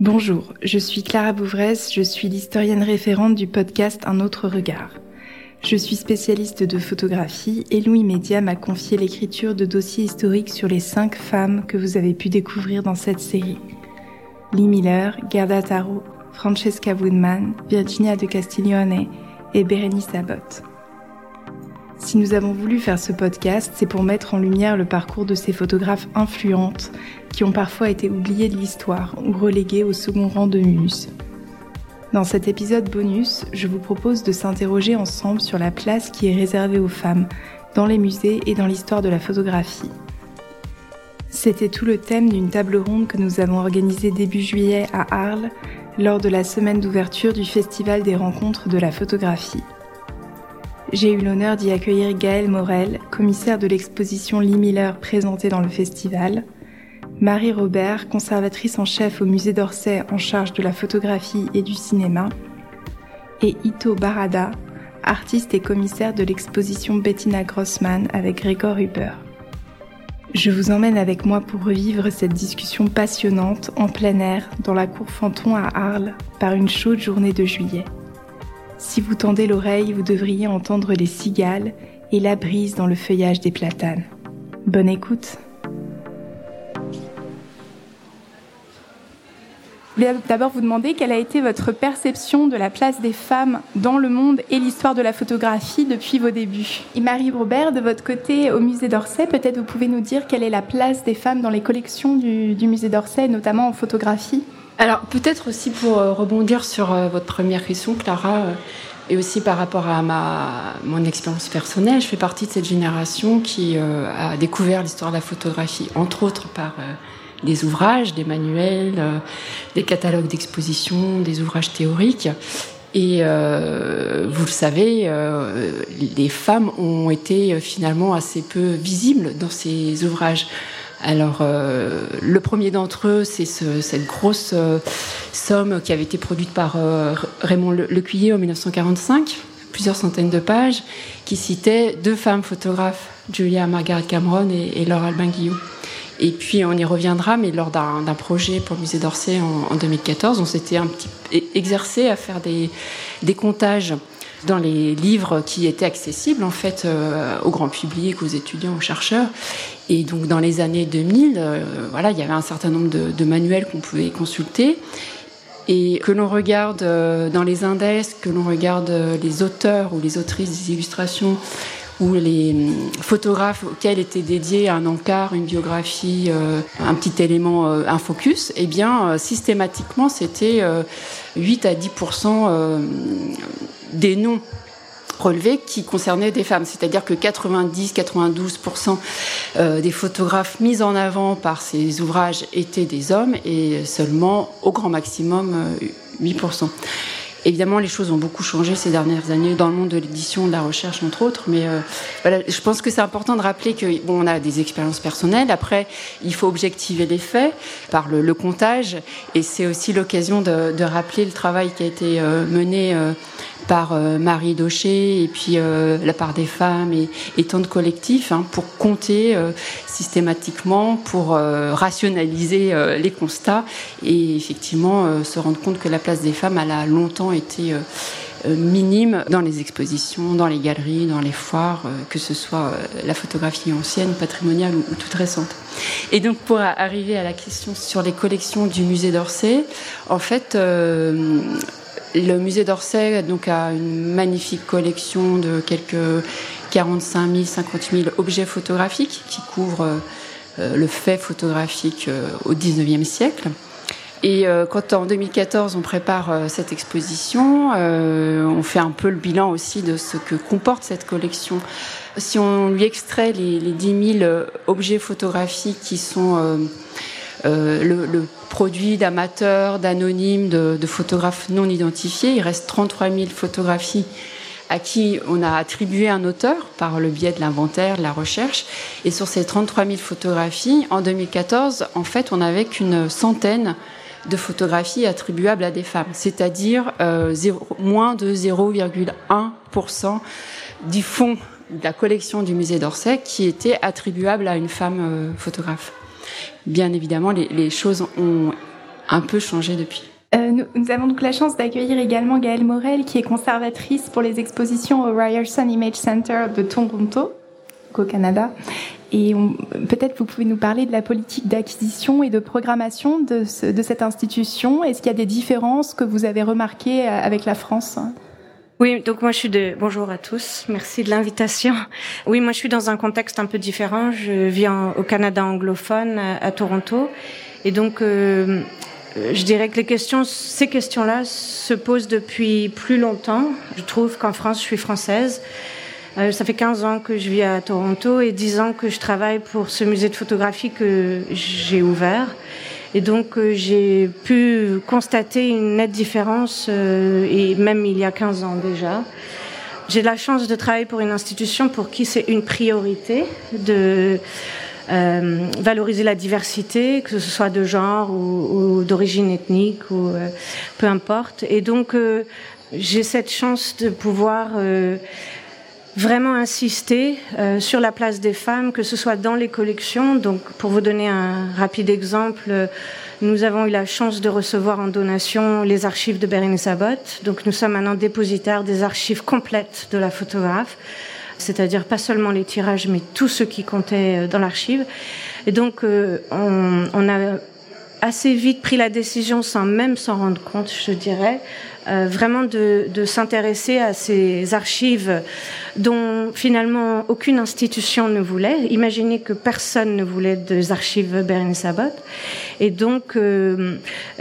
Bonjour, je suis Clara Bouvrez, je suis l'historienne référente du podcast Un autre regard. Je suis spécialiste de photographie et Louis Média m'a confié l'écriture de dossiers historiques sur les cinq femmes que vous avez pu découvrir dans cette série. Lee Miller, Gerda Taro, Francesca Woodman, Virginia de Castiglione et Berenice Abbott. Si nous avons voulu faire ce podcast, c'est pour mettre en lumière le parcours de ces photographes influentes qui ont parfois été oubliées de l'histoire ou reléguées au second rang de muses. Dans cet épisode bonus, je vous propose de s'interroger ensemble sur la place qui est réservée aux femmes dans les musées et dans l'histoire de la photographie. C'était tout le thème d'une table ronde que nous avons organisée début juillet à Arles lors de la semaine d'ouverture du Festival des rencontres de la photographie. J'ai eu l'honneur d'y accueillir Gaëlle Morel, commissaire de l'exposition Lee Miller présentée dans le festival, Marie Robert, conservatrice en chef au musée d'Orsay en charge de la photographie et du cinéma, et Ito Barada, artiste et commissaire de l'exposition Bettina Grossman avec Gregor Huber. Je vous emmène avec moi pour revivre cette discussion passionnante en plein air dans la cour Fanton à Arles par une chaude journée de juillet. Si vous tendez l'oreille, vous devriez entendre les cigales et la brise dans le feuillage des platanes. Bonne écoute. Voulais d'abord vous demander quelle a été votre perception de la place des femmes dans le monde et l'histoire de la photographie depuis vos débuts? Et Marie Robert, de votre côté, au musée d'Orsay, peut-être vous pouvez nous dire quelle est la place des femmes dans les collections du, du musée d'Orsay, notamment en photographie? Alors peut-être aussi pour euh, rebondir sur euh, votre première question, Clara, euh, et aussi par rapport à ma, mon expérience personnelle, je fais partie de cette génération qui a découvert l'histoire de la photographie, entre autres par des ouvrages, des manuels, des catalogues d'exposition, des ouvrages théoriques. Et vous le savez, les femmes ont été finalement assez peu visibles dans ces ouvrages. Alors, euh, le premier d'entre eux, c'est ce, cette grosse euh, somme qui avait été produite par euh, Raymond Lecuyer en 1945, plusieurs centaines de pages, qui citait deux femmes photographes, Julia Margaret Cameron et, et Laure Albin. Et puis on y reviendra, mais lors d'un projet pour le musée d'Orsay en, en, 2014, on s'était un petit exercé à faire des, comptages dans les livres qui étaient accessibles en fait euh, au grand public, aux étudiants, aux chercheurs. Et donc dans les années 2000, euh, voilà, il y avait un certain nombre de, de manuels qu'on pouvait consulter. Et que l'on regarde euh, dans les index, que l'on regarde les auteurs ou les autrices des illustrations ou les hum, photographes auxquels était dédié un encart, une biographie, un petit élément, un focus, eh bien, systématiquement, c'était 8 à 10% des noms relevés qui concernaient des femmes. C'est-à-dire que 90-92% euh, des photographes mis en avant par ces ouvrages étaient des hommes et seulement au grand maximum 8%. Évidemment, les choses ont beaucoup changé ces dernières années dans le monde de l'édition, de la recherche, entre autres. Mais euh, voilà, je pense que c'est important de rappeler que bon, on a des expériences personnelles. Après, il faut objectiver les faits par le, le comptage, et c'est aussi l'occasion de, de, rappeler le travail qui a été euh, mené euh, par euh, Marie Daucher et puis euh, la part des femmes et, tant de collectifs hein, pour compter euh, systématiquement, pour rationaliser les constats et effectivement se rendre compte que la place des femmes elle a longtemps été minime dans les expositions, dans les galeries, dans les foires, que ce soit la photographie ancienne, patrimoniale ou, ou toute récente. Et donc pour arriver à la question sur les collections du musée d'Orsay, en fait, le musée d'Orsay donc, a une magnifique collection de quelques 45 000, 50 000 objets photographiques qui couvrent euh, le fait photographique euh, au 19e siècle. Et euh, quand en 2014 on prépare cette exposition, on fait un peu le bilan aussi de ce que comporte cette collection. Si on lui extrait les 10 000 objets photographiques qui sont euh, le, produit d'amateurs, d'anonymes, de, de, photographes non identifiés. Il reste 33 000 photographies à qui on a attribué un auteur par le biais de l'inventaire, de la recherche. Et sur ces 33 000 photographies, en 2014, en fait, on n'avait qu'une centaine de photographies attribuables à des femmes, c'est-à-dire euh, moins de 0,1% du fonds de la collection du musée d'Orsay qui était attribuable à une femme euh, photographe bien évidemment, les, choses ont un peu changé depuis. nous, nous, avons donc la chance d'accueillir également Gaëlle Morel, qui est conservatrice pour les expositions au Ryerson Image Center de Toronto, au Canada. Et peut-être vous pouvez nous parler de la politique d'acquisition et de programmation de, ce, de cette institution. Est-ce qu'il y a des différences que vous avez remarquées avec la France? Oui, donc moi je suis de bonjour à tous, merci de l'invitation. Oui, moi je suis dans un contexte un peu différent. Je vis au Canada anglophone, à, Toronto, et donc euh, je dirais que les questions, ces questions-là se posent depuis plus longtemps. Je trouve qu'en France, je suis française. Euh, ça fait 15 ans que je vis à Toronto et 10 ans que je travaille pour ce musée de photographie que j'ai ouvert. Et donc euh, j'ai pu constater une nette différence, euh, et même il y a 15 ans déjà. J'ai la chance de travailler pour une institution pour qui c'est une priorité de euh, valoriser la diversité, que ce soit de genre ou, ou d'origine ethnique ou euh, peu importe. Et donc j'ai cette chance de pouvoir vraiment insister euh, sur la place des femmes, que ce soit dans les collections. Donc, pour vous donner un rapide exemple, nous avons eu la chance de recevoir en donation les archives de Bérénice Abbott. Donc, nous sommes maintenant dépositaires des archives complètes de la photographe, c'est-à-dire pas seulement les tirages, mais tout ce qui comptait euh, dans l'archive. Et donc, euh, on, on a assez vite pris la décision, sans même s'en rendre compte, je dirais, euh, vraiment de, s'intéresser à ces archives dont finalement aucune institution ne voulait. Imaginez que personne ne voulait des archives Berenice Abbott. Et donc, euh,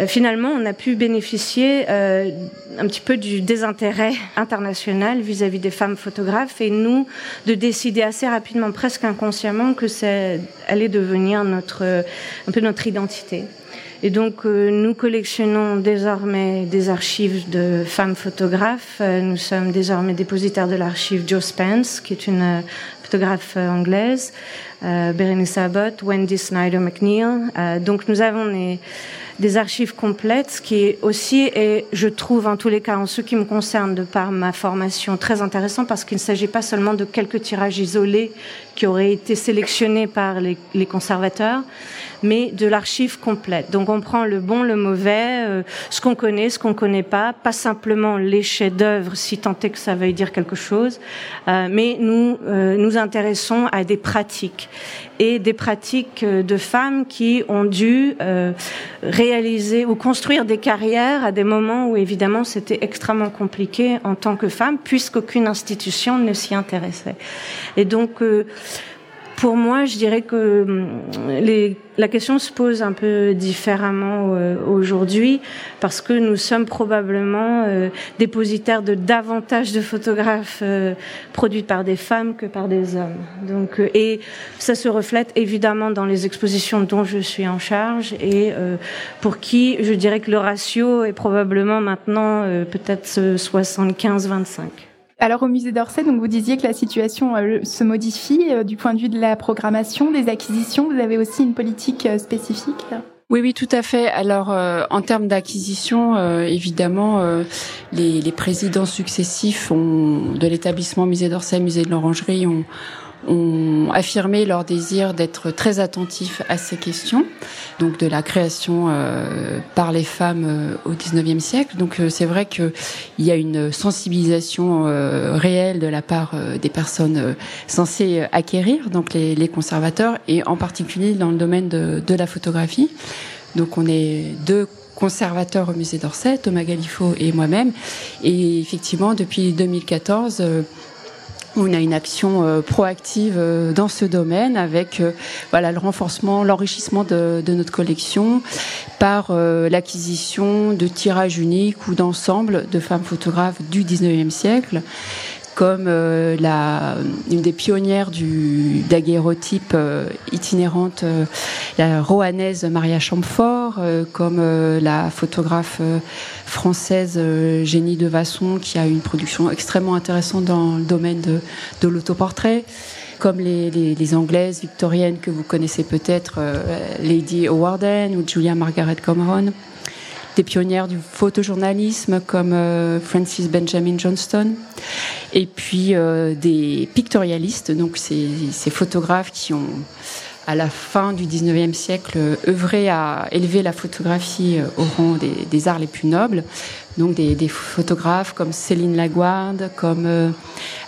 finalement, on a pu bénéficier euh, un petit peu du désintérêt international vis-à-vis des femmes photographes et nous de décider assez rapidement, presque inconsciemment, que c'est allait devenir notre un peu notre identité. Et donc, euh, nous collectionnons désormais des archives de femmes photographes. Euh, nous sommes désormais dépositaires de l'archive Jo Spence, qui est une euh, photographe anglaise, Berenice Abbott, Wendy Snyder McNeil. donc, nous avons des, archives complètes, ce qui est aussi, et je trouve en tous les cas, en ce qui me concerne, de par ma formation, très intéressant parce qu'il ne s'agit pas seulement de quelques tirages isolés qui auraient été sélectionnés par les conservateurs, mais de l'archive complète. Donc on prend le bon, le mauvais, euh, ce qu'on connaît, ce qu'on connaît pas, pas simplement les chefs-d'œuvre, si tant est que ça veuille dire quelque chose, euh, mais nous euh, nous intéressons à des pratiques et des pratiques de femmes qui ont dû réaliser ou construire des carrières à des moments où évidemment c'était extrêmement compliqué en tant que femme puisqu'aucune institution ne s'y intéressait. Et donc pour moi, je dirais que hum, les, la question se pose un peu différemment euh, aujourd'hui parce que nous sommes probablement euh, dépositaires de davantage de photographes euh, produits par des femmes que par des hommes. Donc, et ça se reflète évidemment dans les expositions dont je suis en charge et pour qui je dirais que le ratio est probablement maintenant peut-être 75-25. Alors au musée d'Orsay, donc vous disiez que la situation euh, se modifie euh, du point de vue de la programmation, des acquisitions. Vous avez aussi une politique euh, spécifique oui, oui, tout à fait. Alors, en termes d'acquisition, évidemment, les, présidents successifs de l'établissement Musée d'Orsay, Musée de l'Orangerie, ont, ont affirmé leur désir d'être très attentifs à ces questions, donc de la création euh, par les femmes euh, au XIXe siècle. Donc euh, c'est vrai qu'il y a une sensibilisation réelle de la part des personnes censées acquérir, donc les, les, conservateurs, et en particulier dans le domaine de, de la photographie. Donc on est deux conservateurs au musée d'Orsay, Thomas Galifo et moi-même. Et effectivement, depuis 2014, on a une action euh, proactive euh, dans ce domaine avec euh, le renforcement, l'enrichissement de, de, notre collection par l'acquisition de tirages uniques ou d'ensembles de femmes photographes du 19e siècle comme euh, la, une des pionnières du daguerreotype euh, itinérante, euh, la roanaise Maria Champfort, comme la photographe française Génie de Vasson, qui a une production extrêmement intéressante dans le domaine de, de l'autoportrait comme les, les, les, anglaises victoriennes que vous connaissez peut-être, Lady Howard ou Julia Margaret Cameron des pionnières du photojournalisme comme euh, Francis Benjamin Johnston, et puis euh, des pictorialistes, donc ces, photographes qui ont à la fin du 19e siècle, œuvré à élever la photographie au rang des, arts les plus nobles. Donc des, des photographes comme Céline Laguarde, comme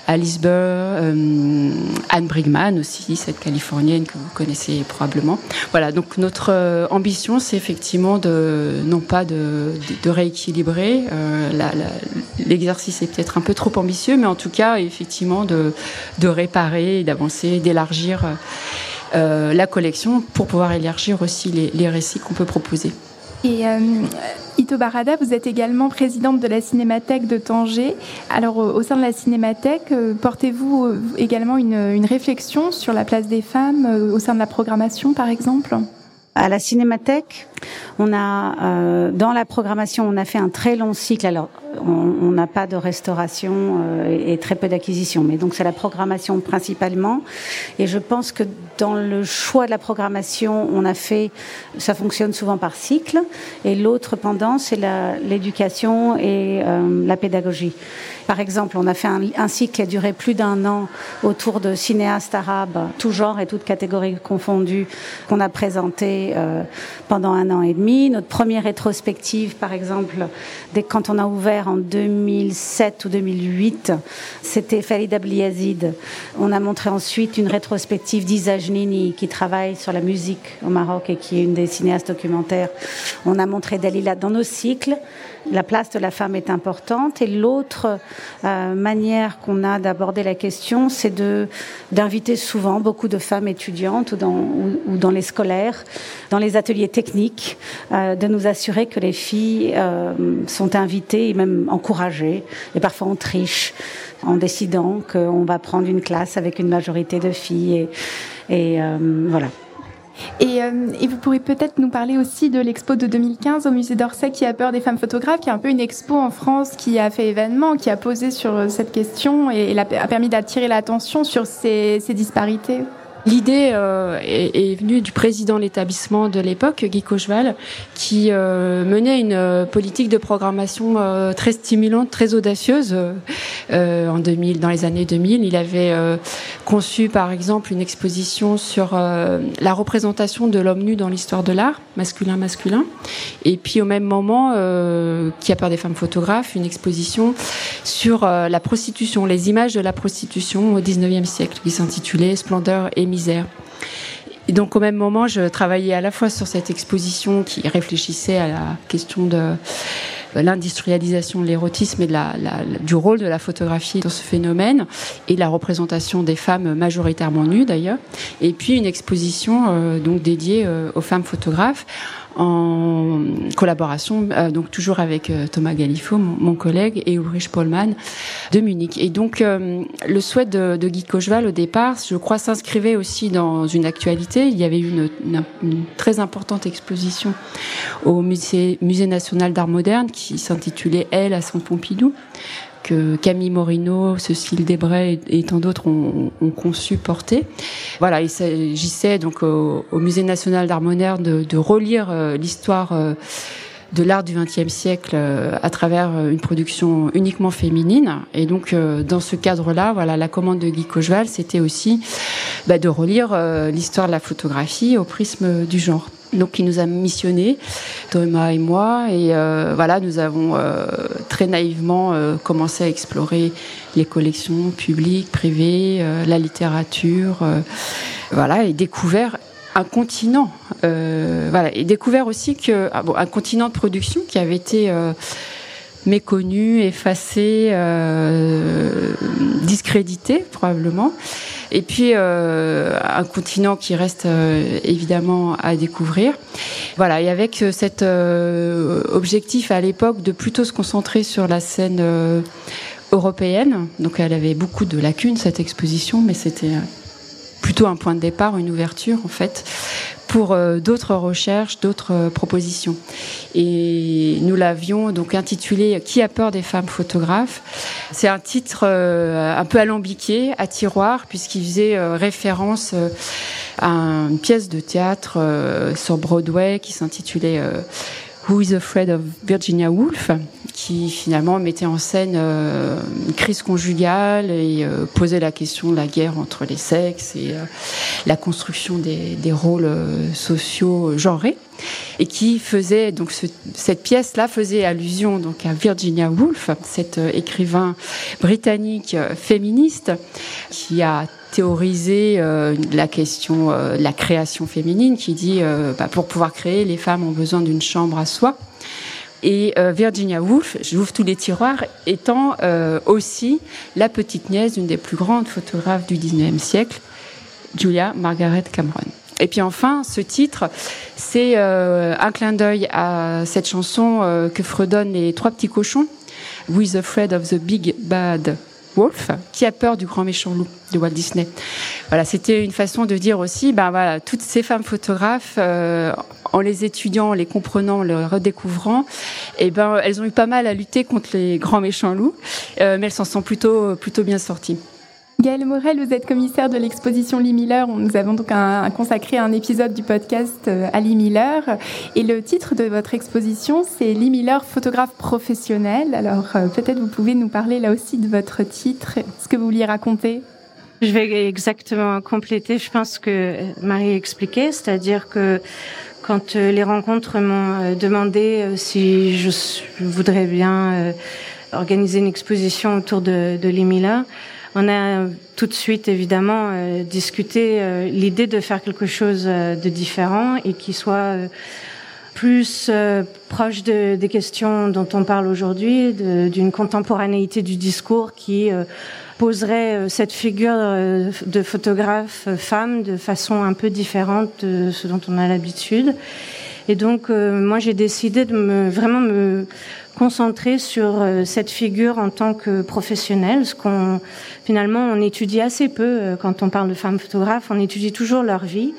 Alice Burr, euh, Anne Brigman aussi, cette Californienne que vous connaissez probablement. Voilà, donc notre euh, ambition, c'est effectivement de, non pas de, de, rééquilibrer, euh, l'exercice est peut-être un peu trop ambitieux, mais en tout cas, effectivement, de, de réparer, d'avancer, d'élargir la collection pour pouvoir élargir aussi les, les récits qu'on peut proposer. Et euh, Ito Barada, vous êtes également présidente de la Cinémathèque de Tanger. Alors, au sein de la Cinémathèque, euh, portez-vous euh, également une, une, réflexion sur la place des femmes au sein de la programmation, par exemple? À la Cinémathèque, on a euh, dans la programmation, on a fait un très long cycle. Alors, on n'a pas de restauration euh, et, très peu d'acquisition, mais donc c'est la programmation principalement. Et je pense que dans le choix de la programmation, on a fait, ça fonctionne souvent par cycle. Et l'autre pendant, c'est l'éducation et euh, la pédagogie. Par exemple, on a fait un, cycle qui a duré plus d'un an autour de cinéastes arabes, tout genre et toutes catégories confondues, qu'on a présenté euh, pendant un an et demi. Notre première rétrospective, par exemple, dès quand on a ouvert en 2007 ou 2008, c'était Farid Yazid. On a montré ensuite une rétrospective d'Isa Nini, qui travaille sur la musique au Maroc et qui est une des cinéastes documentaires. On a montré Dalila dans nos cycles la place de la femme est importante. Et l'autre euh, manière qu'on a d'aborder la question, c'est d'inviter souvent beaucoup de femmes étudiantes ou dans, les scolaires, dans les ateliers techniques, euh, de nous assurer que les filles euh, sont invitées et même encouragées. Et parfois on triche en décidant qu'on va prendre une classe avec une majorité de filles. Et voilà. Euh, et, vous pourrez peut-être nous parler aussi de l'expo de 2015 au musée d'Orsay qui a peur des femmes photographes, qui est un peu une expo en France qui a fait événement, qui a posé sur euh, cette question et, a permis d'attirer l'attention sur ces disparités. L'idée euh, est, venue du président de l'établissement de l'époque, Guy Cocheval, qui menait une politique de programmation très stimulante, très audacieuse en 2000, dans les années 2000. Il avait conçu, par exemple, une exposition sur la représentation de l'homme nu dans l'histoire de l'art, masculin-masculin. Et puis, au même moment, qui a peur des femmes photographes, une exposition sur la prostitution, les images de la prostitution au 19e siècle, qui s'intitulait Splendeur et misère. Et donc au même moment, je travaillais à la fois sur cette exposition qui réfléchissait à la question de l'industrialisation de l'érotisme et du rôle de la photographie dans ce phénomène et la représentation des femmes majoritairement nues d'ailleurs. Et puis une exposition euh, donc dédiée euh, aux femmes photographes en collaboration, euh, donc toujours avec euh, Thomas Galifo, mon, collègue, et Ulrich Pollmann de Munich. Et donc, euh, le souhait de, de, Guy Cocheval au départ, je crois, s'inscrivait aussi dans une actualité. Il y avait eu une, une, très importante exposition au musée, musée national d'art moderne qui s'intitulait Elle à Centre Pompidou que Camille Morino, Cécile Desbray et, tant d'autres ont, conçu, porté. Voilà, il s'agissait donc au, Musée national d'art moderne de, relire euh, l'histoire euh, de l'art du XXe siècle euh, à travers une production uniquement féminine. Et donc, dans ce cadre-là, voilà, la commande de Guy Cocheval, c'était aussi bah, de relire l'histoire de la photographie au prisme du genre donc qui nous a missionné Thomas et moi, et euh, voilà, nous avons euh, très naïvement euh, commencé à explorer les collections publiques, privées, la littérature, voilà, et découvert un continent, voilà, et découvert aussi que ah bon, un continent de production qui avait été méconnu, effacé, discrédité probablement. Et puis euh, un continent qui reste euh, évidemment à découvrir. Voilà, et avec euh, cet objectif à l'époque de plutôt se concentrer sur la scène européenne. Donc elle avait beaucoup de lacunes cette exposition, mais c'était plutôt un point de départ, une ouverture en fait pour euh, d'autres recherches, d'autres euh, propositions. Et nous l'avions donc intitulé Qui a peur des femmes photographes? C'est un titre euh, un peu alambiqué, à tiroir, puisqu'il faisait référence à une pièce de théâtre sur Broadway qui s'intitulait Who is Afraid of Virginia Woolf? Qui finalement mettait en scène une crise conjugale et posait la question de la guerre entre les sexes et la construction des, rôles sociaux genrés et qui faisait donc cette pièce-là faisait allusion donc à Virginia Woolf, cet écrivain britannique féministe qui a théorisé euh, la question euh, de la création féminine, qui dit euh, bah, pour pouvoir créer, les femmes ont besoin d'une chambre à soi. Et Virginia Woolf, j'ouvre tous les tiroirs, étant aussi la petite nièce d'une des plus grandes photographes du 19e siècle, Julia Margaret Cameron. Et puis enfin, ce titre, c'est un clin d'œil à cette chanson que fredonnent les trois petits cochons, With Fred of the Big Bad Wolf, qui a peur du grand méchant loup de Walt Disney. Voilà, c'était une façon de dire aussi, ben voilà, toutes ces femmes photographes, euh, en les étudiant, en les comprenant, en les redécouvrant, eh ben elles ont eu pas mal à lutter contre les grands méchants loups, euh, mais elles s'en sont plutôt plutôt bien sorties. Gaëlle Morel, vous êtes commissaire de l'exposition Lee Miller. Nous avons donc un, consacré un épisode du podcast euh, à Lee Miller. Et le titre de votre exposition, c'est Lee Miller, photographe professionnel. Alors euh, peut-être vous pouvez nous parler là aussi de votre titre, ce que vous vouliez raconter. Je vais exactement compléter, je pense que Marie expliquait, c'est-à-dire que quand euh, les rencontres m'ont demandé si je voudrais bien organiser une exposition autour de, de Lee Miller, on a tout de suite évidemment euh, discuté euh, l'idée de faire quelque chose euh, de différent et qui soit plus proche de, des questions dont on parle aujourd'hui, d'une contemporanéité du discours qui poserait cette figure de photographe femme de façon un peu différente de ce dont on a l'habitude. Et donc, moi, j'ai décidé de me vraiment me concentrer sur euh, cette figure en tant que professionnelle, ce qu'on finalement on étudie assez peu euh, quand on parle de femmes photographes, on étudie toujours leur vie.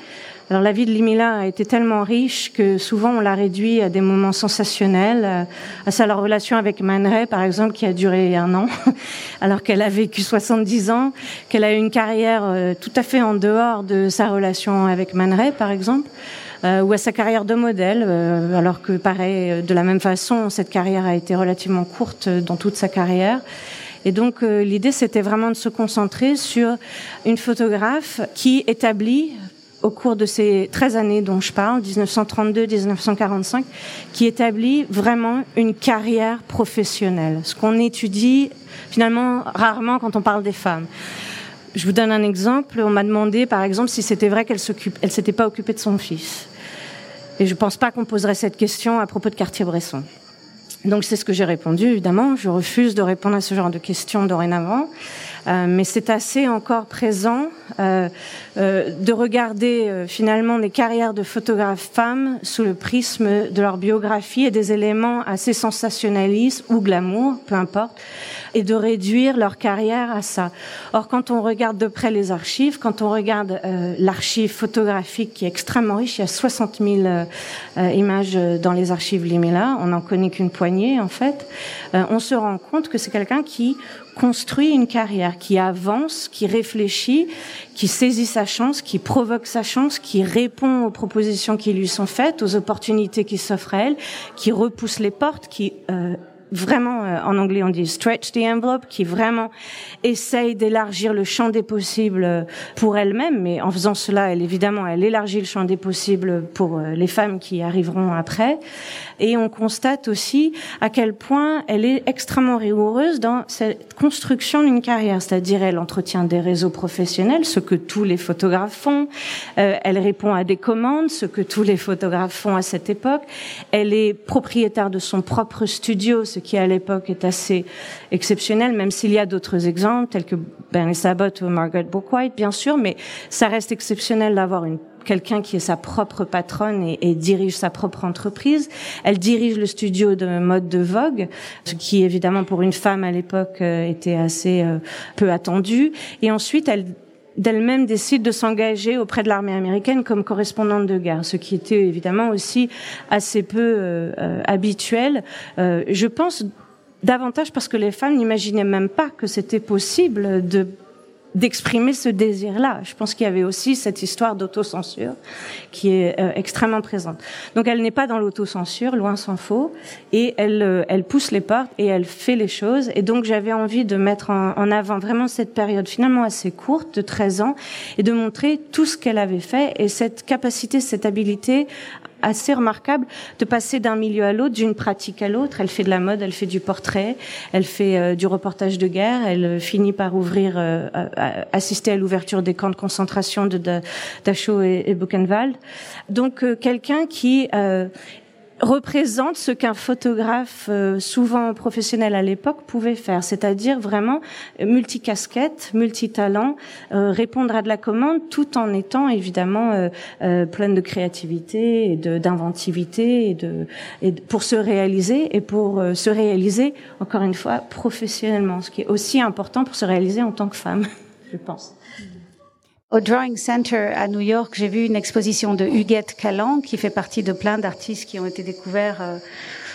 Alors la vie de Limila a été tellement riche que souvent on l'a réduit à des moments sensationnels, euh, à sa relation avec Man Ray par exemple qui a duré un an, alors qu'elle a vécu 70 ans, qu'elle a eu une carrière tout à fait en dehors de sa relation avec Man Ray par exemple. Euh, ou à sa carrière de modèle, euh, alors que pareil, euh, de la même façon, cette carrière a été relativement courte dans toute sa carrière. Et donc l'idée, c'était vraiment de se concentrer sur une photographe qui établit au cours de ces 13 années dont je parle, 1932-1945, qui établit vraiment une carrière professionnelle, ce qu'on étudie finalement rarement quand on parle des femmes. Je vous donne un exemple. On m'a demandé, par exemple, si c'était vrai qu'elle s'était pas occupée de son fils. Et je ne pense pas qu'on poserait cette question à propos de Cartier-Bresson. Donc c'est ce que j'ai répondu, évidemment. Je refuse de répondre à ce genre de questions dorénavant. Euh, mais c'est assez encore présent euh, euh, de regarder finalement les carrières de photographes femmes sous le prisme de leur biographie et des éléments assez sensationnalistes ou glamour, peu importe, et de réduire leur carrière à ça. Or, quand on regarde de près les archives, quand on regarde l'archive photographique qui est extrêmement riche, il y a 60 000 euh, images dans les archives Limela, on n'en connaît qu'une poignée en fait, on se rend compte que c'est quelqu'un qui construit une carrière, qui avance, qui réfléchit, qui saisit sa chance, qui provoque sa chance, qui répond aux propositions qui lui sont faites, aux opportunités qui s'offrent à elle, qui repousse les portes, qui euh, vraiment, euh, en anglais on dit stretch the envelope, qui vraiment essaye d'élargir le champ des possibles euh, pour elle-même, mais en faisant cela, elle évidemment, elle élargit le champ des possibles pour euh, les femmes qui arriveront après. Et on constate aussi à quel point elle est extrêmement rigoureuse dans cette construction d'une carrière, c'est-à-dire elle entretient des réseaux professionnels, ce que tous les photographes font. elle répond à des commandes, ce que tous les photographes font à cette époque. Elle est propriétaire de son propre studio, qui à l'époque est assez exceptionnel, même s'il y a d'autres exemples tels que Bernie Sabot ou Margaret Bourke-White, bien sûr, mais ça reste exceptionnel d'avoir une quelqu'un qui est sa propre patronne et, et, dirige sa propre entreprise. Elle dirige le studio de mode de Vogue, ce qui évidemment pour une femme à l'époque euh, était assez euh, peu attendu. Et ensuite, elle d'elle-même décide de s'engager auprès de l'armée américaine comme correspondante de guerre, ce qui était évidemment aussi assez peu euh, euh, habituel. Euh, je pense davantage parce que les femmes n'imaginaient même pas que c'était possible de d'exprimer ce désir-là. Je pense qu'il y avait aussi cette histoire d'autocensure qui est euh, extrêmement présente. Donc elle n'est pas dans l'autocensure, loin s'en faut, et elle, euh, elle pousse les portes et elle fait les choses. Et donc j'avais envie de mettre en, en, avant vraiment cette période finalement assez courte de 13 ans et de montrer tout ce qu'elle avait fait et cette capacité, cette habilité assez remarquable de passer d'un milieu à l'autre, d'une pratique à l'autre. Elle fait de la mode, elle fait du portrait, elle fait euh, du reportage de guerre, elle euh, finit par ouvrir, euh, assister à l'ouverture des camps de concentration de Dachau et, et Buchenwald. Donc quelqu'un qui représente ce qu'un photographe, euh, souvent professionnel à l'époque, pouvait faire, c'est-à-dire vraiment multicasquette, multitalent, euh, répondre à de la commande tout en étant évidemment euh, euh pleine de créativité et d'inventivité de, et pour se réaliser et pour se réaliser encore une fois professionnellement, ce qui est aussi important pour se réaliser en tant que femme, je pense. Au Drawing Center à New York, j'ai vu une exposition de Huguette Callan, qui fait partie de plein d'artistes qui ont été découverts euh,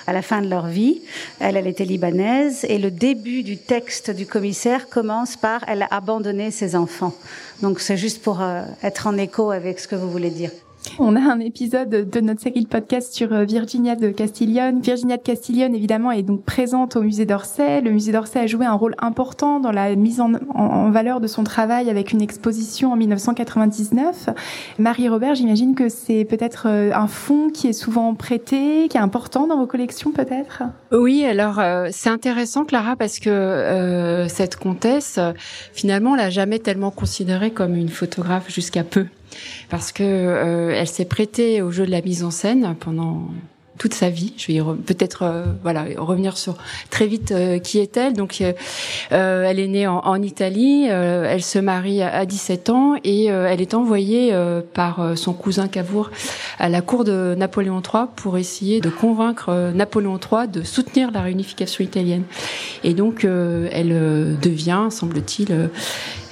à la fin de leur vie. Elle, elle était libanaise et le début du texte du commissaire commence par elle a abandonné ses enfants. Donc c'est juste pour euh, être en écho avec ce que vous voulez dire. On a un épisode de notre série de podcast sur euh, Virginia de Castiglione. Virginia de Castiglione, évidemment, est donc présente au musée d'Orsay. Le musée d'Orsay a joué un rôle important dans la mise en, valeur de son travail avec une exposition en 1999. Marie-Robert, j'imagine que c'est peut-être euh, un fonds qui est souvent prêté, qui est important dans vos collections, peut-être? Oui, alors euh, c'est intéressant, Clara, parce que euh, cette comtesse, finalement, l'a jamais tellement considérée comme une photographe jusqu'à peu parce que euh, elle s'est prêtée au jeu de la mise en scène pendant toute sa vie. Je vais peut-être euh, voilà revenir sur très vite euh, qui est-elle. Donc euh, elle est née en, Italie, elle se marie à, 17 ans et elle est envoyée par son cousin Cavour à la cour de Napoléon III pour essayer de convaincre Napoléon III de soutenir la réunification italienne. Et donc elle devient, semble-t-il,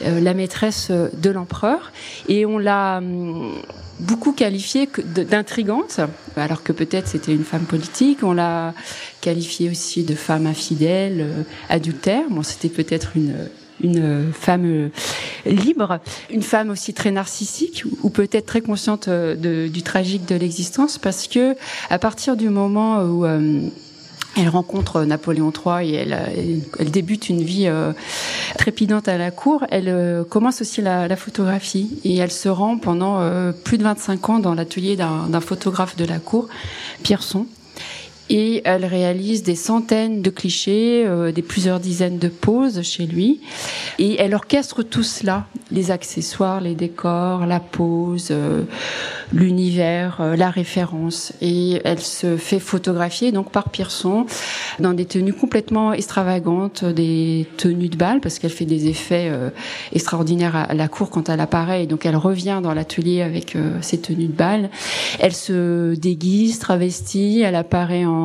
la maîtresse de l'empereur et on l'a hum, beaucoup qualifiée d'intrigante, alors que peut-être c'était une femme politique. On l'a qualifiée aussi de femme infidèle, euh, adultère. Bon, c'était peut-être une une femme euh, libre, une femme aussi très narcissique ou peut-être très consciente euh, du tragique de l'existence, parce que à partir du moment où elle rencontre Napoléon III et elle, débute une vie trépidante à la cour. Elle euh, commence aussi la, photographie et elle se rend pendant euh, plus de 25 ans dans l'atelier d'un photographe de la cour, Pierson et elle réalise des centaines de clichés, euh, des plusieurs dizaines de poses chez lui, et elle orchestre tout cela, les accessoires, les décors, la pose, euh, l'univers, euh, la référence, et elle se fait photographier donc par Pierson dans des tenues complètement extravagantes, des tenues de bal parce qu'elle fait des effets extraordinaires à la cour quand elle apparaît, donc elle revient dans l'atelier avec ses tenues de bal. Elle se déguise, travestit, elle apparaît en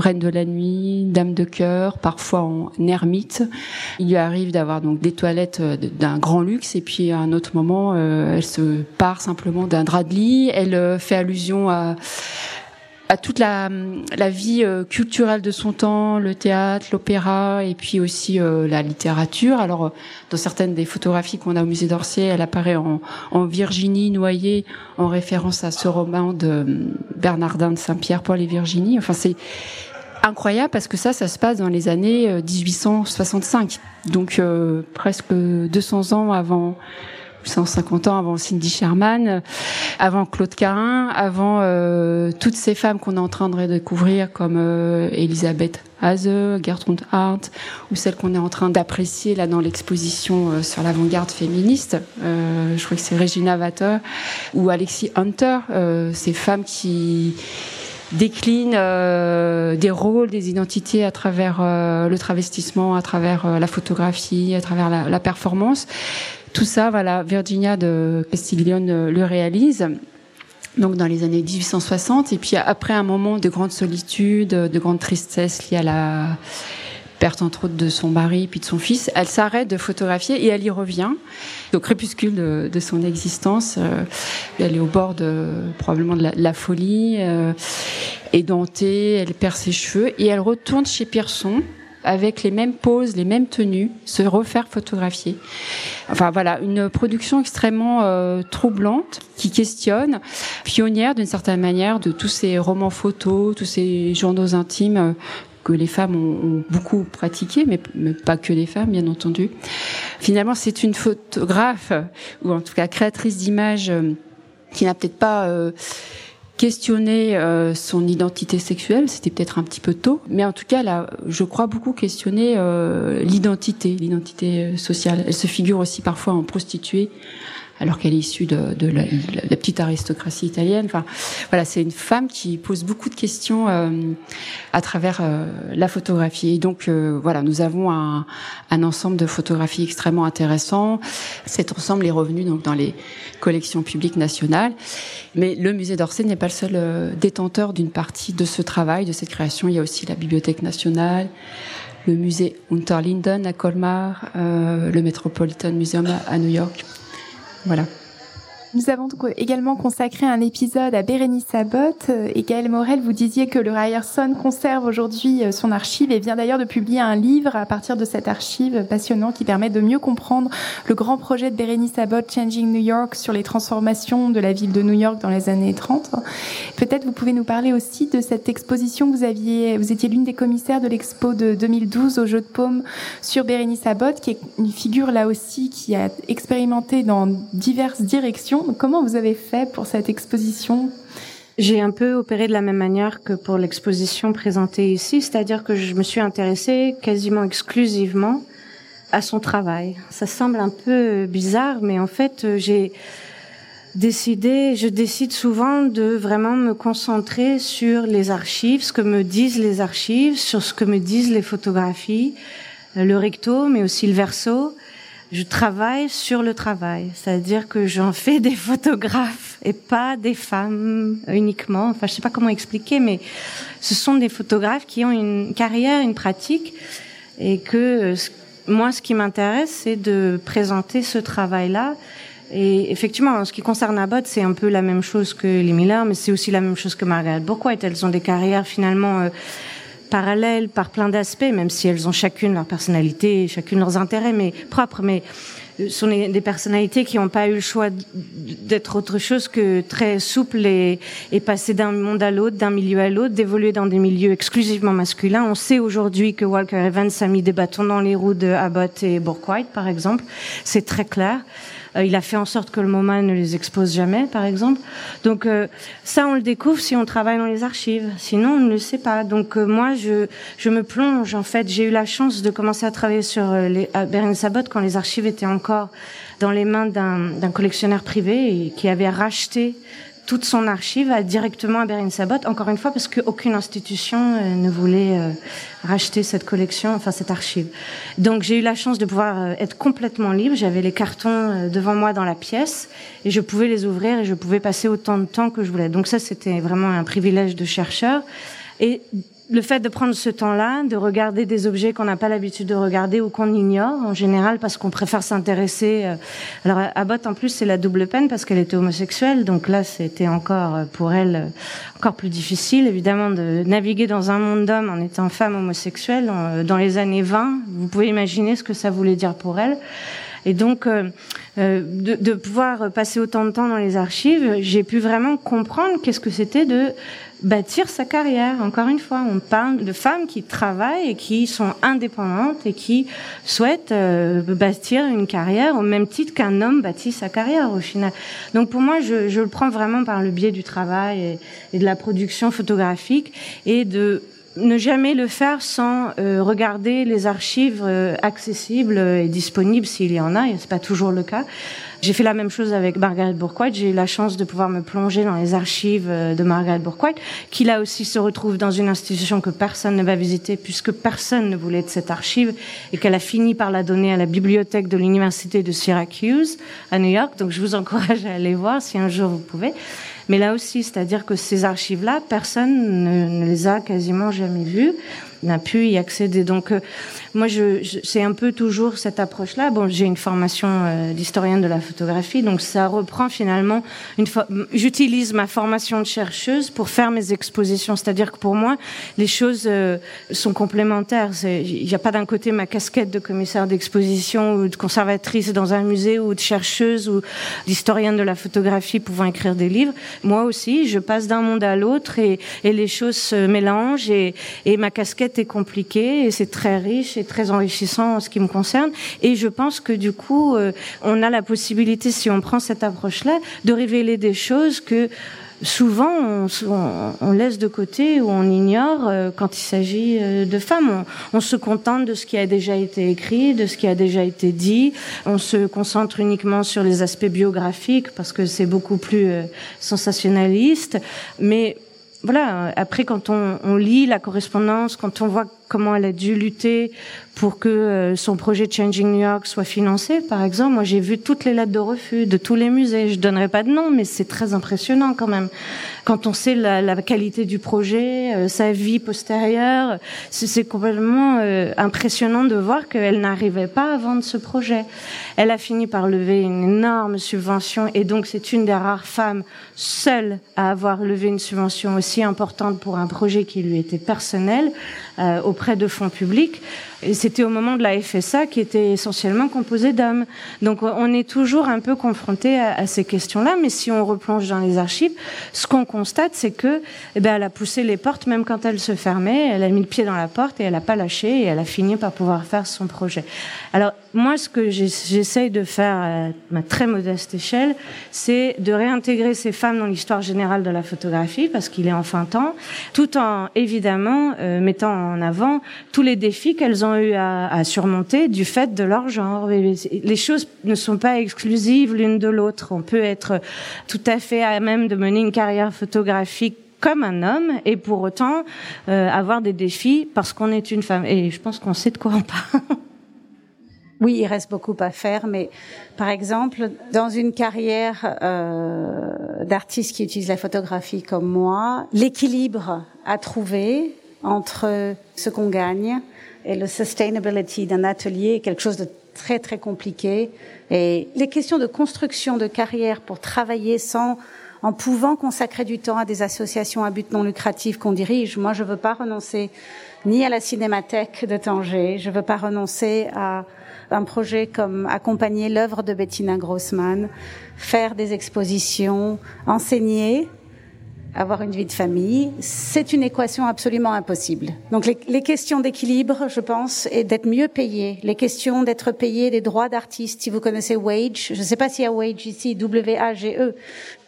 reine de la nuit, dame de cœur, parfois en ermite. Il lui arrive d'avoir donc des toilettes euh, d'un grand luxe et puis à un autre moment, euh, elle se part simplement d'un drap de lit. Elle euh, fait allusion à toute la, la vie culturelle de son temps, le théâtre, l'opéra et puis aussi la littérature. Alors dans certaines des photographies qu'on a au musée d'Orsay, elle apparaît en, en, Virginie noyée en référence à ce roman de Bernardin de Saint-Pierre, Paul et Virginie. Enfin c'est incroyable parce que ça, ça se passe dans les années 1865, donc euh, presque 200 ans avant 150 ans avant Cindy Sherman, avant Claude Carin, avant euh, toutes ces femmes qu'on est en train de redécouvrir comme euh, Elisabeth Hase, Gertrude Hart, ou celles qu'on est en train d'apprécier là dans l'exposition euh, sur l'avant-garde féministe. Je crois que c'est Regina Vater ou Alexis Hunter, ces femmes qui déclinent euh, des rôles, des identités à travers le travestissement, à travers la photographie, à travers la performance. Tout ça, voilà, Virginia de Castiglione euh, le réalise donc dans les années 1860 et puis après un moment de grande solitude, de grande tristesse liée à la perte entre autres de son mari puis de son fils, elle s'arrête de photographier et elle y revient au crépuscule de, son existence. Euh, elle est au bord de probablement de la, la folie, euh, édentée, elle perd ses cheveux et elle retourne chez Pierson avec les mêmes poses, les mêmes tenues, se refaire photographier. Enfin voilà, une production extrêmement euh, troublante qui questionne, pionnière d'une certaine manière de tous ces romans photos, tous ces journaux intimes euh, que les femmes ont, beaucoup pratiqué, mais, pas que les femmes, bien entendu. Finalement, c'est une photographe, ou en tout cas créatrice d'images, euh, qui n'a peut-être pas euh, questionné euh, son identité sexuelle, c'était peut-être un petit peu tôt, mais en tout cas, je crois beaucoup questionner l'identité, l'identité sociale. Elle se figure aussi parfois en prostituée alors qu'elle est issue de, la, petite aristocratie italienne. Enfin, voilà, c'est une femme qui pose beaucoup de questions euh, à travers euh, la photographie. Et donc, euh, voilà, nous avons un, ensemble de photographies extrêmement intéressant. Cet ensemble est revenu donc dans les collections publiques nationales. Mais le musée d'Orsay n'est pas le seul détenteur d'une partie de ce travail, de cette création. Il y a aussi la Bibliothèque nationale le musée Unterlinden à Colmar, le Metropolitan Museum à New York. Voilà. Nous avons également consacré un épisode à Bérénice Abbott euh, et Gaëlle Morel, vous disiez que le Ryerson conserve aujourd'hui euh, son archive et vient d'ailleurs de publier un livre à partir de cette archive passionnant qui permet de mieux comprendre le grand projet de Bérénice Abbott Changing New York sur les transformations de la ville de New York dans les années 30. Peut-être vous pouvez nous parler aussi de cette exposition vous aviez, vous étiez l'une des commissaires de l'expo de 2012 au Jeu de Paume sur Bérénice Abbott, qui est une figure là aussi qui a expérimenté dans diverses directions comment vous avez fait pour cette exposition? J'ai un peu opéré de la même manière que pour l'exposition présentée ici, c'est-à-dire que je me suis intéressée quasiment exclusivement à son travail. Ça semble un peu bizarre, mais en fait, j'ai décidé, je décide souvent de vraiment me concentrer sur les archives, ce que me disent les archives, sur ce que me disent les photographies, le recto, mais aussi le verso, je travaille sur le travail, c'est-à-dire que j'en fais des photographes et pas des femmes uniquement. Enfin, je sais pas comment expliquer, mais ce sont des photographes qui ont une carrière, une pratique, et que moi, ce qui m'intéresse, c'est de présenter ce travail-là. Et effectivement, en ce qui concerne Abbott, c'est un peu la même chose que les Miller, mais c'est aussi la même chose que Margaret Bourquois. Elles ont des carrières finalement euh, parallèles par plein d'aspects, même si elles ont chacune leur personnalité, chacune leurs intérêts, mais propres. Mais ce sont des personnalités qui n'ont pas eu le choix d'être autre chose que très souples et, et passer d'un monde à l'autre, d'un milieu à l'autre, d'évoluer dans des milieux exclusivement masculins. On sait aujourd'hui que Walker Evans a mis des bâtons dans les roues de Abbott et Bourke-White, par exemple. C'est très clair. Euh, il a fait en sorte que le MoMA ne les expose jamais, par exemple. Donc euh, ça, on le découvre si on travaille dans les archives. Sinon, on ne le sait pas. Donc euh, moi, je, je me plonge. En fait, j'ai eu la chance de commencer à travailler sur les à Sabot quand les archives étaient encore dans les mains d'un collectionneur privé et qui avait racheté toute son archive à, directement à Berin Sabot, encore une fois parce qu'aucune institution euh, ne voulait euh, racheter cette collection, enfin cette archive. Donc j'ai eu la chance de pouvoir euh, être complètement libre. J'avais les cartons devant moi dans la pièce et je pouvais les ouvrir et je pouvais passer autant de temps que je voulais. Donc ça c'était vraiment un privilège de chercheur. Et le fait de prendre ce temps-là, de regarder des objets qu'on n'a pas l'habitude de regarder ou qu'on ignore en général parce qu'on préfère s'intéresser. Euh, alors Abbott en plus c'est la double peine parce qu'elle était homosexuelle, donc là c'était encore euh, pour elle euh, encore plus difficile évidemment de naviguer dans un monde d'hommes en étant femme homosexuelle dans les années 20. Vous pouvez imaginer ce que ça voulait dire pour elle. Et donc, de, de, pouvoir passer autant de temps dans les archives, j'ai pu vraiment comprendre qu'est-ce que c'était de bâtir sa carrière. Encore une fois, on parle de femmes qui travaillent et qui sont indépendantes et qui souhaitent euh, bâtir une carrière au même titre qu'un homme bâtit sa carrière au final. Donc pour moi, je, je le prends vraiment par le biais du travail et, et de la production photographique et de ne jamais le faire sans euh, regarder les archives euh, accessibles et disponibles s'il y en a, et c'est pas toujours le cas. J'ai fait la même chose avec Margaret Bourquois. J'ai eu la chance de pouvoir me plonger dans les archives euh, de Margaret Bourquois, qui là aussi se retrouve dans une institution que personne ne va visiter puisque personne ne voulait de cette archive et qu'elle a fini par la donner à la bibliothèque de l'université de Syracuse à New York. Donc je vous encourage à aller voir si un jour vous pouvez. Mais là aussi, c'est-à-dire que ces archives-là, personne ne, les a quasiment jamais vues n'a pu y accéder. Donc, euh, moi, c'est un peu toujours cette approche-là. Bon, j'ai une formation euh, d'historienne de la photographie, donc ça reprend finalement une. J'utilise ma formation de chercheuse pour faire mes expositions, c'est-à-dire que pour moi, les choses euh, sont complémentaires. Il n'y a pas d'un côté ma casquette de commissaire d'exposition ou de conservatrice dans un musée ou de chercheuse ou d'historienne de la photographie pouvant écrire des livres. Moi aussi, je passe d'un monde à l'autre et, les choses se mélangent et ma casquette est compliquée et c'est très riche et très enrichissant en ce qui me concerne. Et je pense que du coup, euh, on a la possibilité, si on prend cette approche-là, de révéler des choses que souvent on, laisse de côté ou on ignore euh, quand il s'agit euh, de femmes. On, on, se contente de ce qui a déjà été écrit, de ce qui a déjà été dit. On se concentre uniquement sur les aspects biographiques parce que c'est beaucoup plus sensationnaliste. Mais voilà, après quand on, lit la correspondance, quand on voit comment elle a dû lutter pour que euh, son projet Changing New York soit financé, par exemple, moi j'ai vu toutes les lettres de refus de tous les musées. Je donnerai pas de nom, mais c'est très impressionnant quand même. Quand on sait la, qualité du projet, euh, sa vie postérieure, c'est complètement euh, impressionnant de voir qu'elle n'arrivait pas à vendre ce projet. Elle a fini par lever une énorme subvention et donc c'est une des rares femmes seules à avoir levé une subvention aussi importante pour un projet qui lui était personnel auprès de fonds publics. C'était au moment de la FSA qui était essentiellement composée d'hommes. Donc on est toujours un peu confronté à, à, ces questions-là, mais si on replonge dans les archives, ce qu'on constate, c'est que, eh ben, elle a poussé les portes même quand elles se fermaient. Elle a mis le pied dans la porte et elle n'a pas lâché et elle a fini par pouvoir faire son projet. Alors moi, ce que j'essaye de faire à ma très modeste échelle, c'est de réintégrer ces femmes dans l'histoire générale de la photographie, parce qu'il est enfin temps, tout en évidemment euh, mettant en avant tous les défis qu'elles ont eu à, surmonter du fait de leur genre. Les choses ne sont pas exclusives l'une de l'autre. On peut être tout à fait à même de mener une carrière photographique comme un homme et pour autant euh, avoir des défis parce qu'on est une femme. Et je pense qu'on sait de quoi on parle. Oui, il reste beaucoup à faire, mais par exemple, dans une carrière euh, d'artiste qui utilise la photographie comme moi, l'équilibre à trouver entre ce qu'on gagne et le sustainability d'un atelier est quelque chose de très très compliqué. Et les questions de construction de carrière pour travailler sans en pouvant consacrer du temps à des associations à but non lucratif qu'on dirige. Moi, je veux pas renoncer ni à la Cinémathèque de Tanger, je veux pas renoncer à un projet comme accompagner l'œuvre de Bettina Grossman, faire des expositions, enseigner, avoir une vie de famille, c'est une équation absolument impossible. Donc les, les questions d'équilibre, je pense, et d'être mieux payé, les questions d'être payé des droits d'artistes. Si vous connaissez Wage, je ne sais pas s'il y a Wage ici, W-A-G-E.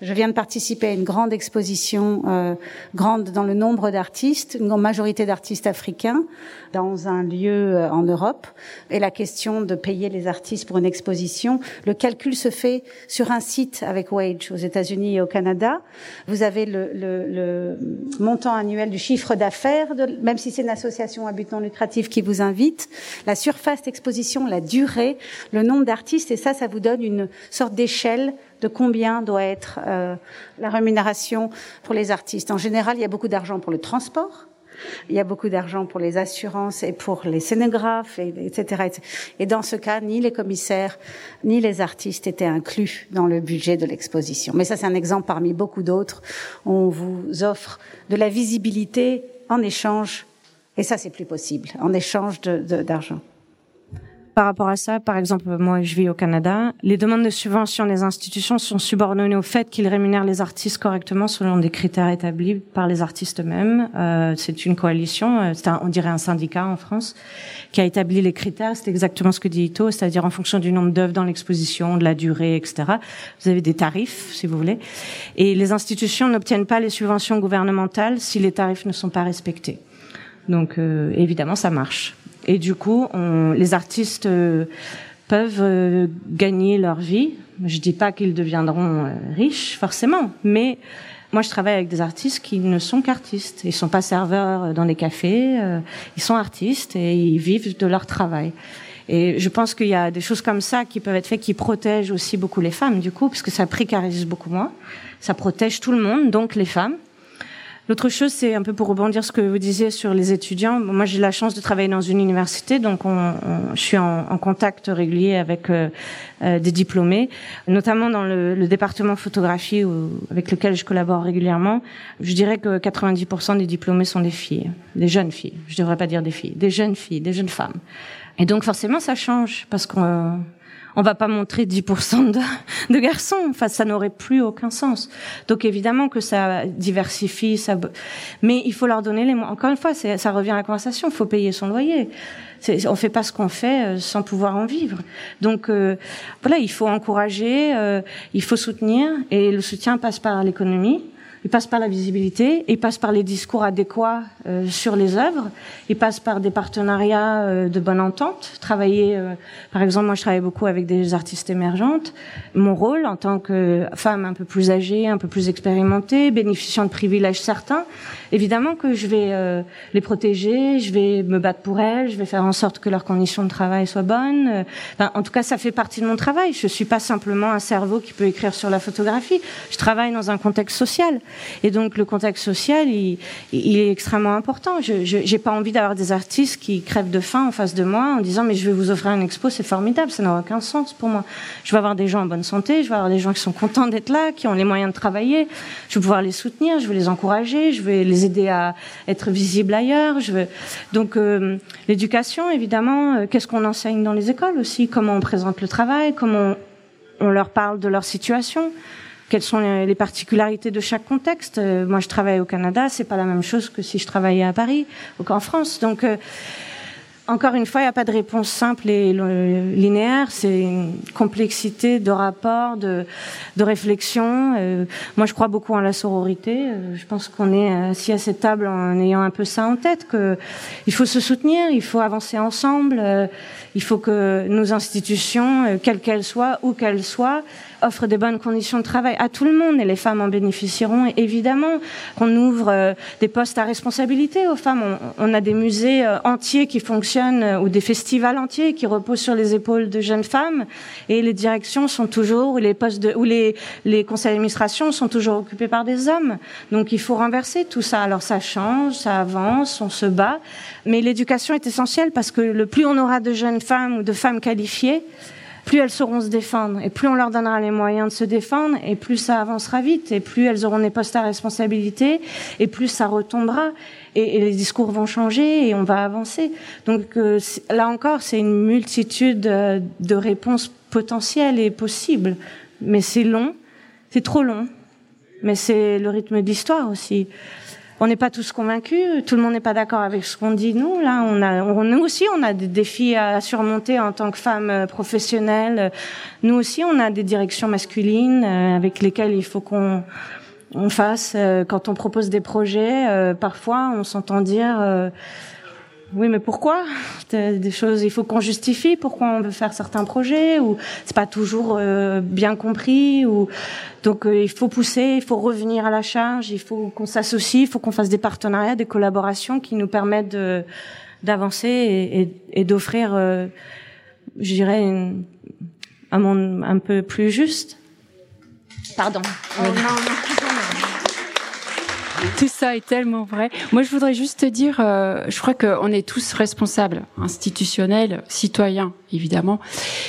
Je viens de participer à une grande exposition, euh, grande dans le nombre d'artistes, une majorité d'artistes africains, dans un lieu euh, en Europe. Et la question de payer les artistes pour une exposition, le calcul se fait sur un site avec Wage aux États-Unis et au Canada. Vous avez le, le, le montant annuel du chiffre d'affaires, même si c'est une association à but non lucratif qui vous invite, la surface d'exposition, la durée, le nombre d'artistes, et ça, ça vous donne une sorte d'échelle de combien doit être euh, la rémunération pour les artistes. En général, il y a beaucoup d'argent pour le transport. Il y a beaucoup d'argent pour les assurances et pour les scénographes, et, etc.. Et dans ce cas, ni les commissaires ni les artistes étaient inclus dans le budget de l'exposition. Mais ça, c'est un exemple parmi beaucoup d'autres. On vous offre de la visibilité en échange, et ça, c'est plus possible, en échange d'argent. Par rapport à ça, par exemple, moi, je vis au Canada. Les demandes de subvention des institutions sont subordonnées au fait qu'ils rémunèrent les artistes correctement selon des critères établis par les artistes eux-mêmes. Euh, c'est une coalition, euh, c'est on dirait un syndicat en France, qui a établi les critères. C'est exactement ce que dit Ito, c'est-à-dire en fonction du nombre d'œuvres dans l'exposition, de la durée, etc. Vous avez des tarifs, si vous voulez. Et les institutions n'obtiennent pas les subventions gouvernementales si les tarifs ne sont pas respectés. Donc, euh, évidemment, ça marche. Et du coup, on, les artistes euh, peuvent euh, gagner leur vie. Je dis pas qu'ils deviendront euh, riches forcément, mais moi je travaille avec des artistes qui ne sont qu'artistes. Ils sont pas serveurs dans des cafés, ils sont artistes et ils vivent de leur travail. Et je pense qu'il y a des choses comme ça qui peuvent être faites qui protègent aussi beaucoup les femmes, du coup, parce que ça précarise beaucoup moins. Ça protège tout le monde, donc les femmes. L'autre chose, c'est un peu pour rebondir ce que vous disiez sur les étudiants. Moi, j'ai la chance de travailler dans une université, donc on, je suis en, en, contact régulier avec euh, euh, des diplômés, notamment dans le, le département photographie où, avec lequel je collabore régulièrement. Je dirais que 90% des diplômés sont des filles, des jeunes filles. Je devrais pas dire des filles, des jeunes filles, des jeunes femmes. Et donc forcément, ça change parce qu'on on va pas montrer 10% de, de, garçons. Enfin, ça n'aurait plus aucun sens. Donc évidemment que ça diversifie, ça. Mais il faut leur donner les moyens. Encore une fois, ça revient à la conversation. Il faut payer son loyer. On fait pas ce qu'on fait euh, sans pouvoir en vivre. Donc euh, voilà, il faut encourager, euh, il faut soutenir, et le soutien passe par l'économie il passe par la visibilité, il passe par les discours adéquats euh, sur les œuvres, il passe par des partenariats euh, de bonne entente. Travailler, euh, par exemple, moi je travaille beaucoup avec des artistes émergentes. Mon rôle en tant que femme un peu plus âgée, un peu plus expérimentée, bénéficiant de privilèges certains, évidemment que je vais les protéger, je vais me battre pour elles, je vais faire en sorte que leurs conditions de travail soient bonnes. En tout cas, ça fait partie de mon travail. Je suis pas simplement un cerveau qui peut écrire sur la photographie. Je travaille dans un contexte social. Et donc le contexte social, il, est extrêmement important. Je n'ai pas envie d'avoir des artistes qui crèvent de faim en face de moi en disant mais je vais vous offrir une expo, c'est formidable, ça n'a aucun sens pour moi. Je veux avoir des gens en bonne santé, je veux avoir des gens qui sont contents d'être là, qui ont les moyens de travailler. Je veux pouvoir les soutenir, je veux les encourager, je veux les aider à être visibles ailleurs. Donc euh, l'éducation évidemment. Euh, qu'est-ce qu'on enseigne dans les écoles aussi? Comment on présente le travail? Comment on leur parle de leur situation? Quelles sont les particularités de chaque contexte? Euh, moi, je travaille au Canada, c'est pas la même chose que si je travaillais à Paris ou qu'en France. Donc, encore une fois, il n'y a pas de réponse simple et linéaire. C'est une complexité de rapport, de, de réflexion. Euh, moi, je crois beaucoup en la sororité. je pense qu'on est assis à cette table en ayant un peu ça en tête. Que il faut se soutenir, il faut avancer ensemble. il faut que nos institutions, quelles qu'elles soient, où qu'elles soient, offre des bonnes conditions de travail à tout le monde et les femmes en bénéficieront évidemment. qu'on ouvre euh, des postes à responsabilité aux femmes. On, a des musées euh, entiers qui fonctionnent euh, ou des festivals entiers qui reposent sur les épaules de jeunes femmes et les directions sont toujours ou les postes de, ou les, les conseils d'administration sont toujours occupés par des hommes. Donc il faut renverser tout ça. Alors ça change, ça avance, on se bat, mais l'éducation est essentielle parce que le plus on aura de jeunes femmes ou de femmes qualifiées, plus elles sauront se défendre et plus on leur donnera les moyens de se défendre et plus ça avancera vite et plus elles auront des postes à responsabilité et plus ça retombera et, les discours vont changer et on va avancer. Donc euh, là encore, c'est une multitude euh, de réponses potentielles et possibles, mais c'est long, c'est trop long, mais c'est le rythme d'histoire aussi on n'est pas tous convaincus, tout le monde n'est pas d'accord avec ce qu'on dit. Nous, là, on a, nous aussi, on a des défis à surmonter en tant que femmes euh, professionnelles. Nous aussi, on a des directions masculines euh, avec lesquelles il faut qu'on on fasse. Euh, quand on propose des projets, parfois, on s'entend dire oui, mais pourquoi Des choses, il faut qu'on justifie pourquoi on veut faire certains projets, ou c'est pas toujours euh, bien compris, ou donc euh, il faut pousser, il faut revenir à la charge, il faut qu'on s'associe, il faut qu'on fasse des partenariats, des collaborations qui nous permettent de d'avancer et, et, et d'offrir, euh, je dirais, un monde un peu plus juste. Pardon. Oh, non, non. Tout ça est tellement vrai. Moi, je voudrais juste te dire, euh, je crois qu'on est tous responsables, institutionnels, citoyens, évidemment.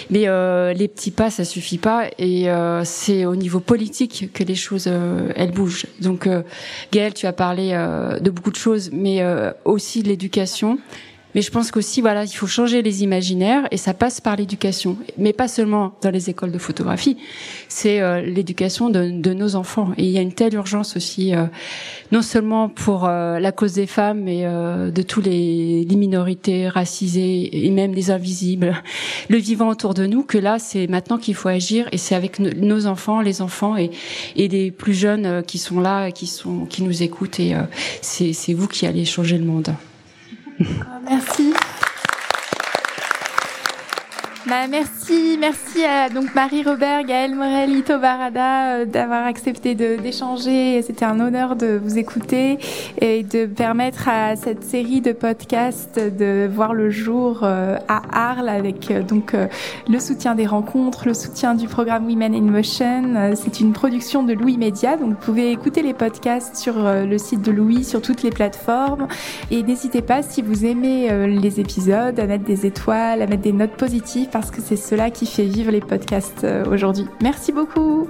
Mais euh, les petits pas, ça suffit pas. Et euh, c'est au niveau politique que les choses, elles bougent. Donc, Gaëlle, tu as parlé de beaucoup de choses, mais aussi de l'éducation. Mais je pense qu'aussi, voilà, il faut changer les imaginaires et ça passe par l'éducation. Mais pas seulement dans les écoles de photographie, c'est euh, l'éducation de, de, nos enfants. Et il y a une telle urgence aussi, euh, non seulement pour euh, la cause des femmes, mais de tous les, les, minorités racisées et même les invisibles, le vivant autour de nous, que là, c'est maintenant qu'il faut agir et c'est avec nos enfants, les enfants et, et les plus jeunes qui sont là, qui sont, qui nous écoutent et c'est vous qui allez changer le monde. Merci. Bah, merci, merci à donc Marie Robert, Gaël Morel, Ito Barada euh, d'avoir accepté d'échanger. C'était un honneur de vous écouter et de permettre à cette série de podcasts de voir le jour euh, à Arles avec euh, donc le soutien des rencontres, le soutien du programme Women in Motion. C'est une production de Louis Média, donc vous pouvez écouter les podcasts sur le site de Louis, sur toutes les plateformes. Et n'hésitez pas, si vous aimez les épisodes, à mettre des étoiles, à mettre des notes positives parce que c'est cela qui fait vivre les podcasts euh, aujourd'hui. Merci beaucoup.